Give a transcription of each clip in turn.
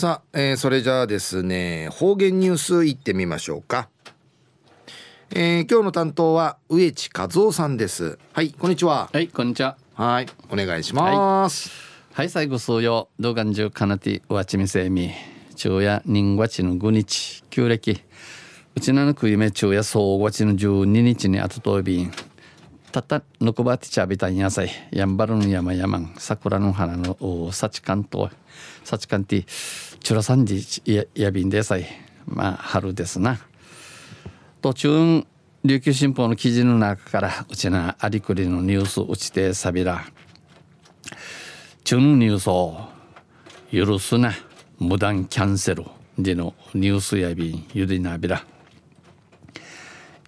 さあ、えー、それじゃあですね方言ニュースいってみましょうか、えー、今日の担当は植地和夫さんです。はいこんにちは。はいこんにちは。はいお願いします、はい、はい、最後数曜動画中かなてわちみせみ。昼夜人月の5日旧暦。うちなのくいめ昼夜総月の12日にあととびんたったぬくばってちゃびたんやさい。やんばるの山々。桜の花の幸関東幸関ってチュラサンジややびんでさい。まあ春ですな。途中琉球新報の記事の中からうちなありくりのニュースうちてさびら。中のニュースを許すな。無断キャンセルでのニュースやびんゆでなびら。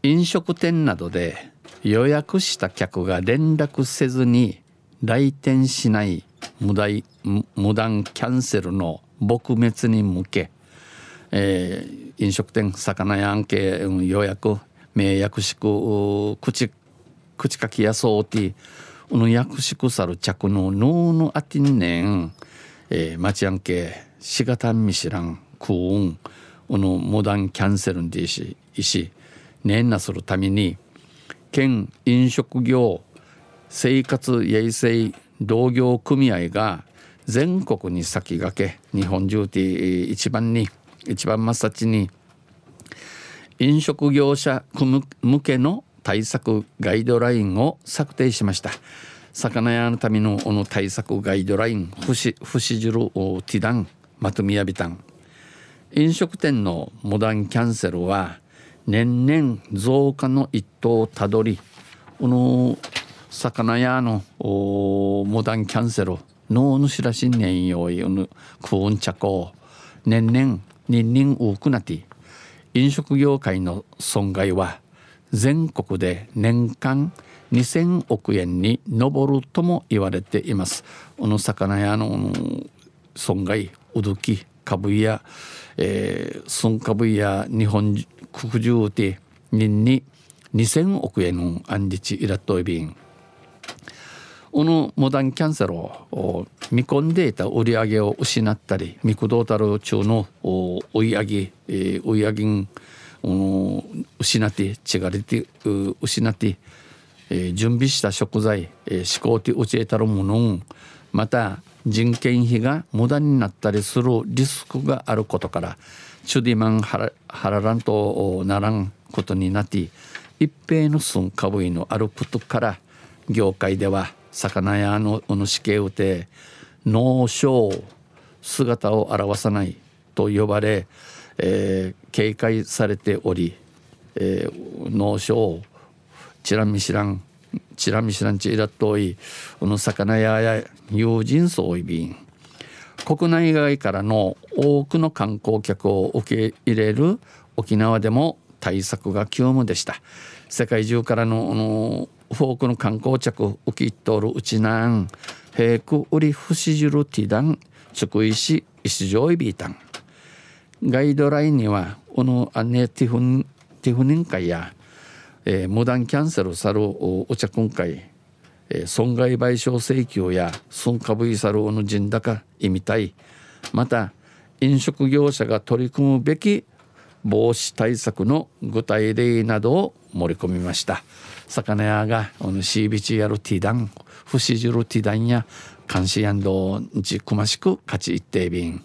飲食店などで予約した客が連絡せずに来店しない無断無断キャンセルの撲滅に向け、えー、飲食店魚屋案件予約名約宿口口かきやそうてうの約束さる着の脳のあてんねん、えー、町案件しがたんみしらん空運うの無断キャンセルんでいしいし年なするために県飲食業生活衛生同業組合が全国に先駆け日本中で一番に一番真っ先に飲食業者向けの対策ガイドラインを策定しました。魚屋のためのこの対策ガイドライン不死不死汁ティダンまとみやびたん。飲食店のモダンキャンセルは年々増加の一途をたどりこの魚屋のモダンキャンセル脳の知らしんねんよいぬクーンチャコ年々人々多くなって飲食業界の損害は全国で年間2000億円に上るとも言われています。この魚屋の損害うどき株や、えー、損株や日本国中で人に2000億円のアンリチイラットイビンこのモダンキャンセルを見込んでいた売り上げを失ったりミクドータル中の追い上げ、えー、追い上げ失って血がれて失って、準備した食材、思考で打ち得たるものまた人件費が無駄になったりするリスクがあることからチュディマンハラランとならんことになって一平の寸株のあることから業界では魚屋のお主系うて脳症姿を表さないと呼ばれ、えー、警戒されており、えー、脳症チラミシランチラミシランチイラットイこの魚屋や友人層いびん国内外からの多くの観光客を受け入れる沖縄でも対策が急務でした。世界中からののフォークの観光客受け入っとるうちなん平区売り不死汁ティダン筑井市石上イビータン。ガイドラインにはこのアネティフンティフニン会や、えー、無断キャンセルさるお茶今回、えー、損害賠償請求や損株イサルの人高意味たい。また飲食業者が取り組むべき防止対策の具体例などを盛り込みました。魚屋がシービチやるティダン不死汁ティダンや監視やんどじくましく勝ち一定便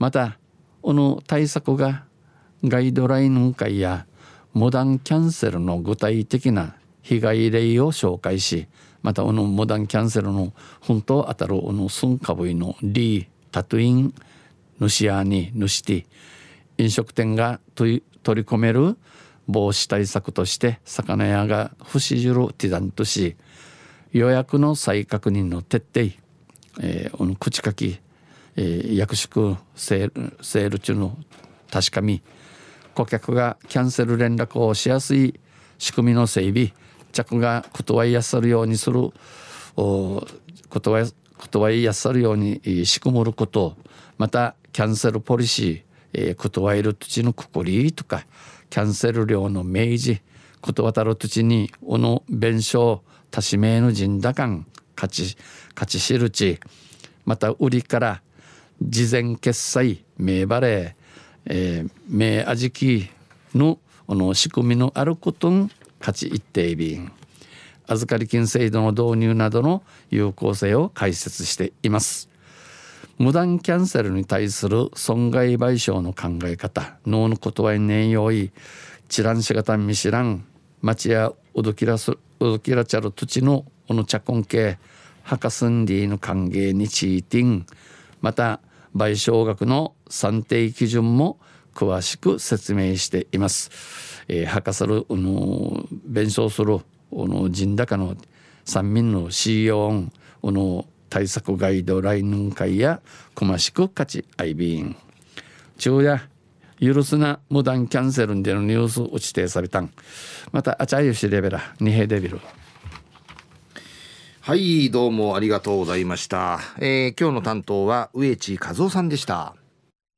またこの対策がガイドライン会やモダンキャンセルの具体的な被害例を紹介しまたこのモダンキャンセルの本当当たるこのスンカブイのリータトゥインヌシアにヌシティ飲食店が取り込める防止対策として魚屋が不死汁ティダンとし予約の再確認の徹底、えー、口書き、えー、約束セールセール中の確かみ顧客がキャンセル連絡をしやすい仕組みの整備着が断いやするようにする断断いやするように仕組むることまたキャンセルポリシー、えー、断る土地のくくりとかキャンセル料の明示断たる土地におの弁償多指名の陣打感勝ち勝ち知るちまた売りから事前決済名バレー、えー、名味きのの仕組みのあることん価値一定便預かり金制度の導入などの有効性を解説しています。無断キャンセルに対する損害賠償の考え方脳のことは念用意チランシガタンミシラン町やウドキラスウドキラチャル土地のおの茶根系ハカスンディの歓迎にチーティン。また賠償額の算定基準も詳しく説明しています。えー、博士るの弁償するの人高の三民の CEO の対策ガイドライン会や詳しく勝ちアイビーン。昼夜許すな無断キャンセルでのニュース打ち定されたん。またあちゃゆしレベラ二平デビル。はいどうもありがとうございました、えー、今日の担当は植地和夫さんでした。